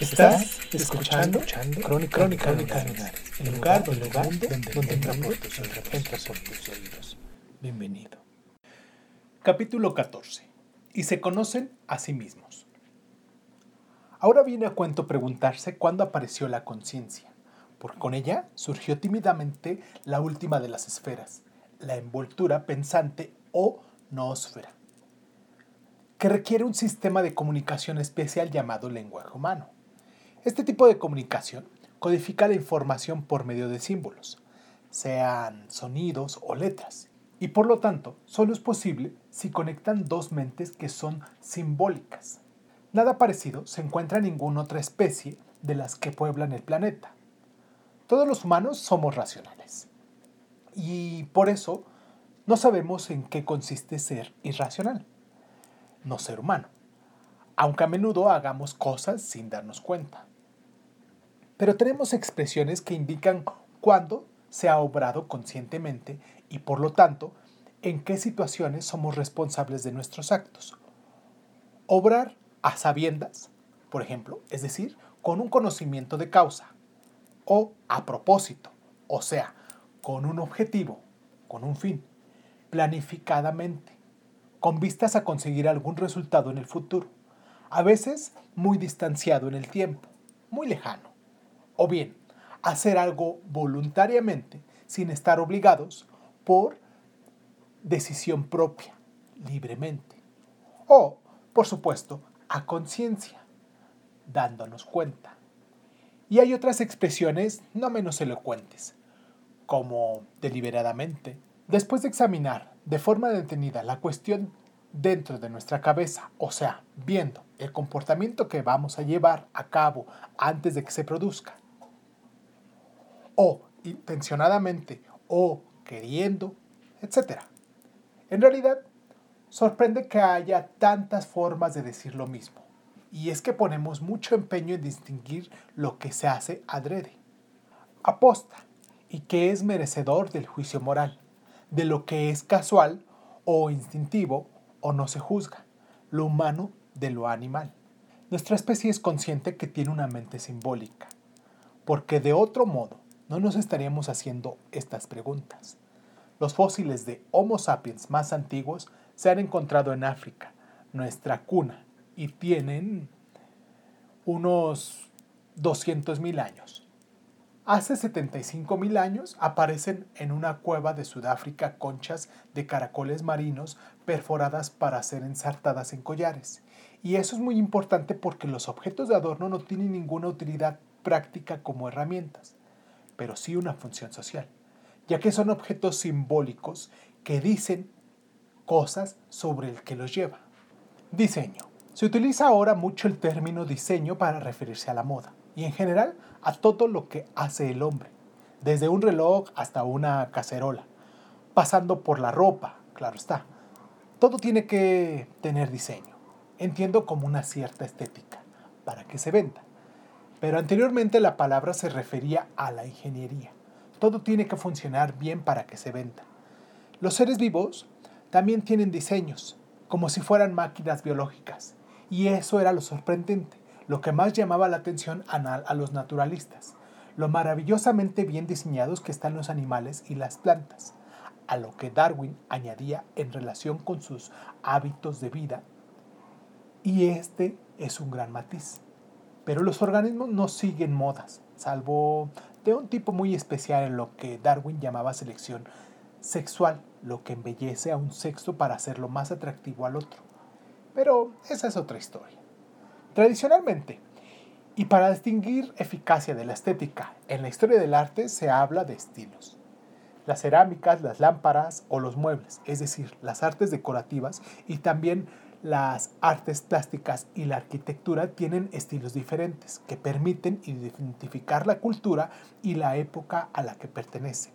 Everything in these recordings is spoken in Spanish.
Estás escuchando, Crónica, Crónica, el lugar, el lugar donde, donde entra por tus oídos. Bienvenido. Capítulo 14. Y se conocen a sí mismos. Ahora viene a cuento preguntarse cuándo apareció la conciencia, porque con ella surgió tímidamente la última de las esferas, la envoltura pensante o noósfera, que requiere un sistema de comunicación especial llamado lenguaje humano. Este tipo de comunicación codifica la información por medio de símbolos, sean sonidos o letras, y por lo tanto solo es posible si conectan dos mentes que son simbólicas. Nada parecido se encuentra en ninguna otra especie de las que pueblan el planeta. Todos los humanos somos racionales. Y por eso no sabemos en qué consiste ser irracional, no ser humano, aunque a menudo hagamos cosas sin darnos cuenta. Pero tenemos expresiones que indican cuándo se ha obrado conscientemente y por lo tanto en qué situaciones somos responsables de nuestros actos. Obrar a sabiendas, por ejemplo, es decir, con un conocimiento de causa, o a propósito, o sea, con un objetivo, con un fin, planificadamente, con vistas a conseguir algún resultado en el futuro, a veces muy distanciado en el tiempo, muy lejano o bien hacer algo voluntariamente sin estar obligados por decisión propia, libremente. O, por supuesto, a conciencia, dándonos cuenta. Y hay otras expresiones no menos elocuentes, como deliberadamente, después de examinar de forma detenida la cuestión dentro de nuestra cabeza, o sea, viendo el comportamiento que vamos a llevar a cabo antes de que se produzca, o intencionadamente o queriendo, etc. En realidad, sorprende que haya tantas formas de decir lo mismo. Y es que ponemos mucho empeño en distinguir lo que se hace adrede, aposta, y que es merecedor del juicio moral, de lo que es casual o instintivo o no se juzga, lo humano de lo animal. Nuestra especie es consciente que tiene una mente simbólica, porque de otro modo no nos estaríamos haciendo estas preguntas. Los fósiles de Homo sapiens más antiguos se han encontrado en África, nuestra cuna, y tienen unos 200.000 años. Hace 75.000 años aparecen en una cueva de Sudáfrica conchas de caracoles marinos perforadas para ser ensartadas en collares. Y eso es muy importante porque los objetos de adorno no tienen ninguna utilidad práctica como herramientas pero sí una función social, ya que son objetos simbólicos que dicen cosas sobre el que los lleva. Diseño. Se utiliza ahora mucho el término diseño para referirse a la moda y en general a todo lo que hace el hombre, desde un reloj hasta una cacerola, pasando por la ropa, claro está. Todo tiene que tener diseño. Entiendo como una cierta estética, para que se venda. Pero anteriormente la palabra se refería a la ingeniería. Todo tiene que funcionar bien para que se venda. Los seres vivos también tienen diseños, como si fueran máquinas biológicas. Y eso era lo sorprendente, lo que más llamaba la atención a, los naturalistas, lo maravillosamente bien diseñados que están los animales y las plantas, a lo que Darwin añadía en relación con sus hábitos de vida. Y este es un gran matiz. Pero los organismos no siguen modas, salvo de un tipo muy especial en lo que Darwin llamaba selección sexual, lo que embellece a un sexo para hacerlo más atractivo al otro. Pero esa es otra historia. Tradicionalmente, y para distinguir eficacia de la estética en la historia del arte se habla de estilos. las cerámicas, las lámparas o los muebles, es decir, las artes decorativas y también las artes plásticas y la arquitectura tienen estilos diferentes que permiten identificar la cultura y la época a la que pertenece.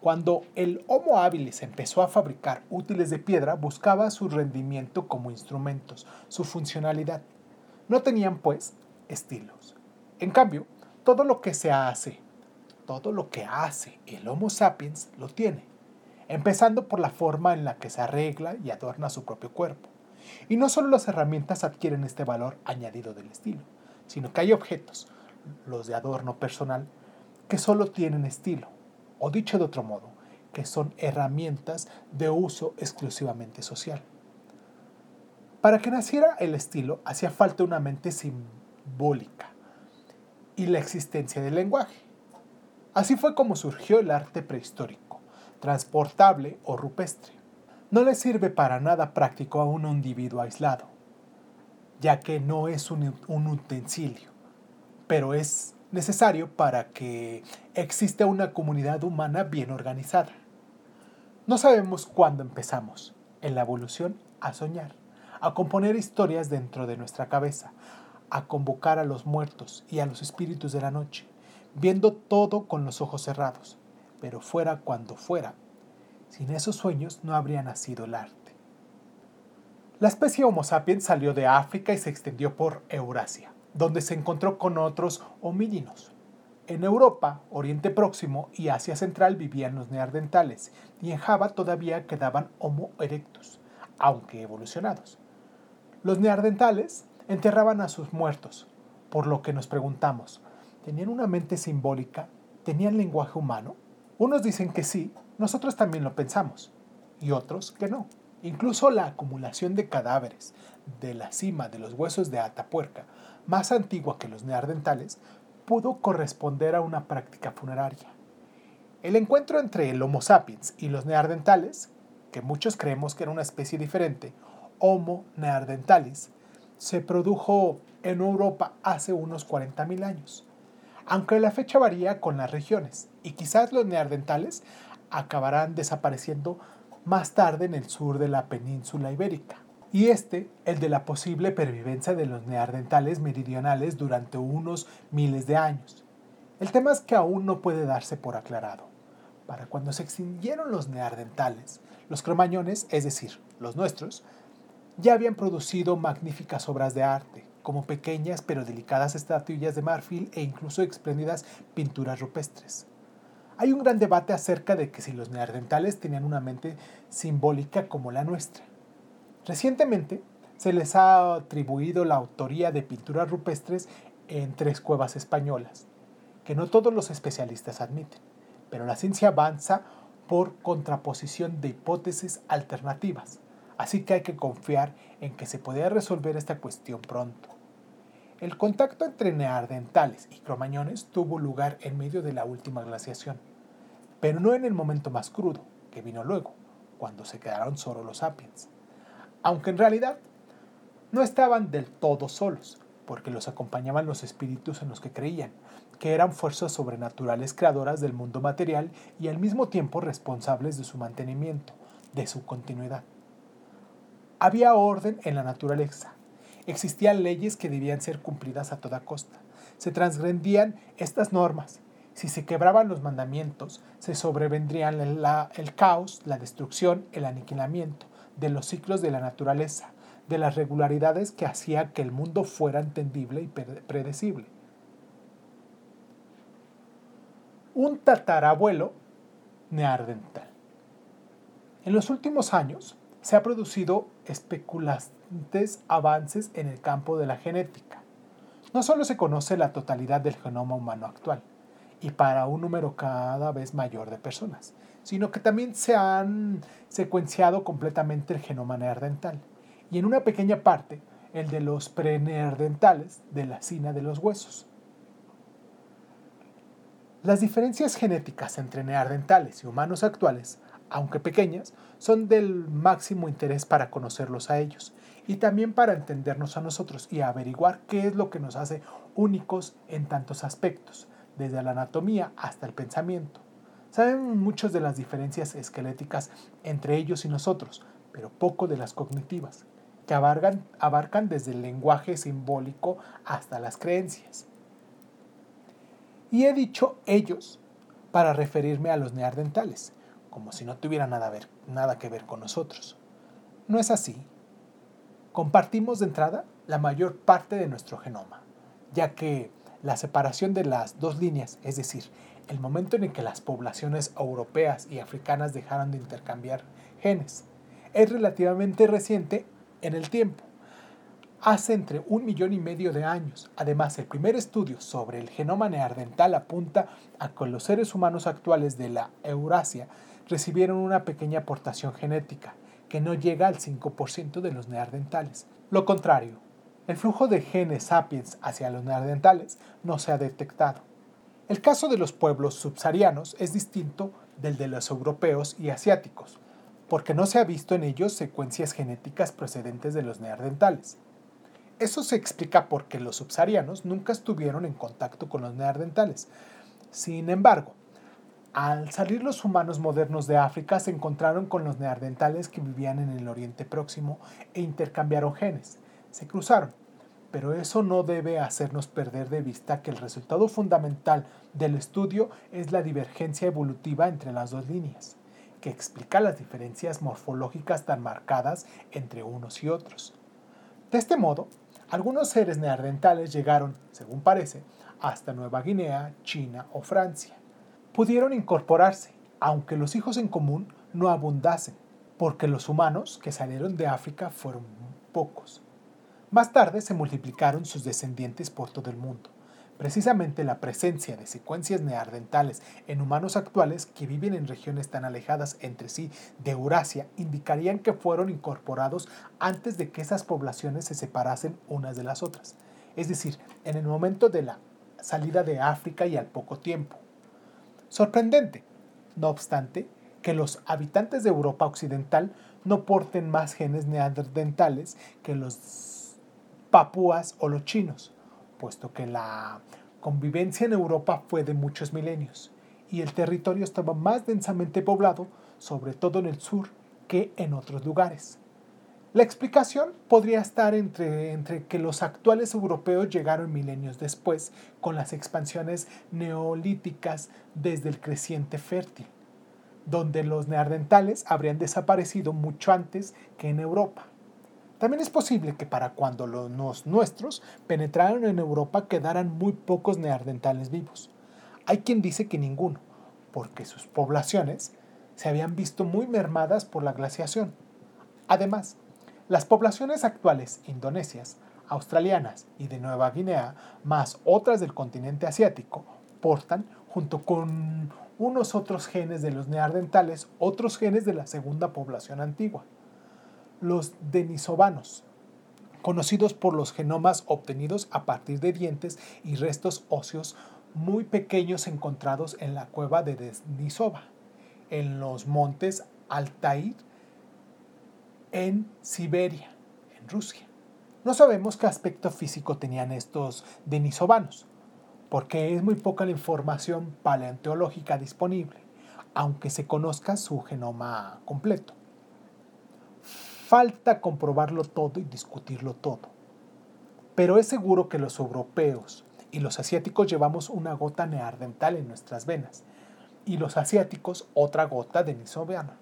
Cuando el Homo habilis empezó a fabricar útiles de piedra, buscaba su rendimiento como instrumentos, su funcionalidad. No tenían, pues, estilos. En cambio, todo lo que se hace, todo lo que hace el Homo sapiens lo tiene, empezando por la forma en la que se arregla y adorna su propio cuerpo. Y no solo las herramientas adquieren este valor añadido del estilo, sino que hay objetos, los de adorno personal, que solo tienen estilo, o dicho de otro modo, que son herramientas de uso exclusivamente social. Para que naciera el estilo hacía falta una mente simbólica y la existencia del lenguaje. Así fue como surgió el arte prehistórico, transportable o rupestre. No le sirve para nada práctico a un individuo aislado, ya que no es un, un utensilio, pero es necesario para que exista una comunidad humana bien organizada. No sabemos cuándo empezamos, en la evolución, a soñar, a componer historias dentro de nuestra cabeza, a convocar a los muertos y a los espíritus de la noche, viendo todo con los ojos cerrados, pero fuera cuando fuera. Sin esos sueños no habría nacido el arte. La especie Homo sapiens salió de África y se extendió por Eurasia donde se encontró con otros homínidos. En Europa, Oriente Próximo y Asia Central vivían los neandertales y en Java todavía quedaban Homo erectus, aunque evolucionados. Los neandertales enterraban a sus muertos, por lo que nos preguntamos, ¿tenían una mente simbólica? ¿Tenían lenguaje humano? Unos dicen que sí, nosotros también lo pensamos, y otros que no. Incluso la acumulación de cadáveres de la cima de los huesos de Atapuerca más antigua que los neandertales, pudo corresponder a una práctica funeraria. El encuentro entre el Homo sapiens y los neandertales, que muchos creemos que era una especie diferente, Homo neanderthalis, se produjo en Europa hace unos 40.000 años, aunque la fecha varía con las regiones, y quizás los neandertales acabarán desapareciendo más tarde en el sur de la península ibérica y este el de la posible pervivencia de los neandertales meridionales durante unos miles de años. El tema es que aún no puede darse por aclarado. Para cuando se extinguieron los neandertales, los cromañones, es decir, los nuestros, ya habían producido magníficas obras de arte, como pequeñas pero delicadas estatuillas de marfil e incluso espléndidas pinturas rupestres. Hay un gran debate acerca de que si los neandertales tenían una mente simbólica como la nuestra. Recientemente se les ha atribuido la autoría de pinturas rupestres en tres cuevas españolas, que no todos los especialistas admiten, pero la ciencia avanza por contraposición de hipótesis alternativas, así que hay que confiar en que se pueda resolver esta cuestión pronto. El contacto entre neandertales y cromañones tuvo lugar en medio de la última glaciación, pero no en el momento más crudo, que vino luego, cuando se quedaron solo los sapiens aunque en realidad no estaban del todo solos, porque los acompañaban los espíritus en los que creían, que eran fuerzas sobrenaturales creadoras del mundo material y al mismo tiempo responsables de su mantenimiento, de su continuidad. Había orden en la naturaleza, existían leyes que debían ser cumplidas a toda costa, se transgredían estas normas, si se quebraban los mandamientos, se sobrevendrían el caos, la destrucción, el aniquilamiento, de los ciclos de la naturaleza, de las regularidades que hacía que el mundo fuera entendible y predecible. Un tatarabuelo neandertal. En los últimos años se ha producido avances en el campo de la genética. No solo se conoce la totalidad del genoma humano actual, y para un número cada vez mayor de personas, sino que también se han secuenciado completamente el genoma neandertal y en una pequeña parte el de los preneandertales de la cina de los huesos. Las diferencias genéticas entre neandertales y humanos actuales, aunque pequeñas, son del máximo interés para conocerlos a ellos y también para entendernos a nosotros y averiguar qué es lo que nos hace únicos en tantos aspectos, desde la anatomía hasta el pensamiento Saben muchos de las diferencias esqueléticas entre ellos y nosotros, pero poco de las cognitivas, que abarcan, abarcan desde el lenguaje simbólico hasta las creencias. Y he dicho ellos para referirme a los neandertales, como si no tuvieran nada, ver, nada que ver con nosotros. No es así. Compartimos de entrada la mayor parte de nuestro genoma, ya que la separación de las dos líneas, es decir, el momento en el que las poblaciones europeas y africanas dejaron de intercambiar genes, es relativamente reciente en el tiempo, hace entre un millón y medio de años. Además, el primer estudio sobre el genoma neandertal apunta a que los seres humanos actuales de la Eurasia recibieron una pequeña aportación genética, que no llega al 5% de los neandertales. Lo contrario, el flujo de genes sapiens hacia los neandertales no se ha detectado. El caso de los pueblos subsaharianos es distinto del de los europeos y asiáticos, porque no se ha visto en ellos secuencias genéticas procedentes de los neandertales. Eso se explica porque los subsaharianos nunca estuvieron en contacto con los neandertales. Sin embargo, al salir los humanos modernos de África se encontraron con los neandertales que vivían en el Oriente Próximo e intercambiaron genes. Se cruzaron. Pero eso no debe hacernos perder de vista que el resultado fundamental del estudio es la divergencia evolutiva entre las dos líneas, que explica las diferencias morfológicas tan marcadas entre unos y otros. De este modo, algunos seres neandertales llegaron, según parece, hasta Nueva Guinea, China o Francia. Pudieron incorporarse, aunque los hijos en común no abundasen, porque los humanos que salieron de África fueron pocos. Más tarde se multiplicaron sus descendientes por todo el mundo. Precisamente la presencia de secuencias neandertales en humanos actuales que viven en regiones tan alejadas entre sí de Eurasia indicarían que fueron incorporados antes de que esas poblaciones se separasen unas de las otras, es decir, en el momento de la salida de África y al poco tiempo. Sorprendente, no obstante, que los habitantes de Europa Occidental no porten más genes neandertales que los papúas o los chinos, puesto que la convivencia en Europa fue de muchos milenios y el territorio estaba más densamente poblado, sobre todo en el sur, que en otros lugares. La explicación podría estar entre, entre, que los actuales europeos llegaron milenios después con las expansiones neolíticas desde el creciente fértil, donde los neandertales habrían desaparecido mucho antes que en Europa. También es posible que para cuando los nuestros penetraron en Europa quedaran muy pocos neandertales vivos. Hay quien dice que ninguno, porque sus poblaciones se habían visto muy mermadas por la glaciación. Además, las poblaciones actuales indonesias, australianas y de Nueva Guinea, más otras del continente asiático, portan, junto con unos otros genes de los neandertales, otros genes de la segunda población antigua los denisovanos, conocidos por los genomas obtenidos a partir de dientes y restos óseos muy pequeños encontrados en la cueva de Denisova, en los montes Altair, en Siberia, en Rusia. No sabemos qué aspecto físico tenían estos denisovanos, porque es muy poca la información paleontológica disponible, aunque se conozca su genoma completo falta comprobarlo todo y discutirlo todo. Pero es seguro que los europeos y los asiáticos llevamos una gota neandertal en nuestras venas y los asiáticos otra gota de nisoviana.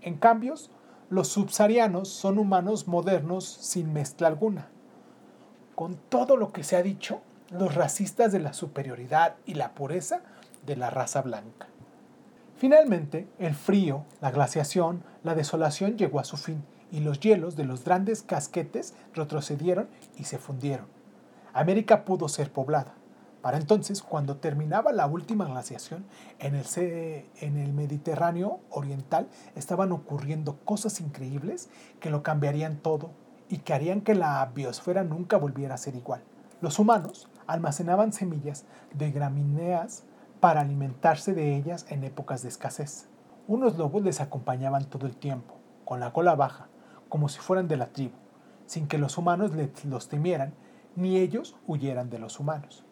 En cambio, los subsaharianos son humanos modernos sin mezcla alguna. Con todo lo que se ha dicho, los racistas de la superioridad y la pureza de la raza blanca. Finalmente, el frío, la glaciación, la desolación llegó a su fin y los hielos de los grandes casquetes retrocedieron y se fundieron. América pudo ser poblada. Para entonces, cuando terminaba la última glaciación, en el, en el Mediterráneo oriental estaban ocurriendo cosas increíbles que lo cambiarían todo y que harían que la biosfera nunca volviera a ser igual. Los humanos almacenaban semillas de gramíneas para alimentarse de ellas en épocas de escasez. Unos lobos les acompañaban todo el tiempo, con la cola baja, como si fueran de la tribu, sin que los humanos los temieran, ni ellos huyeran de los humanos.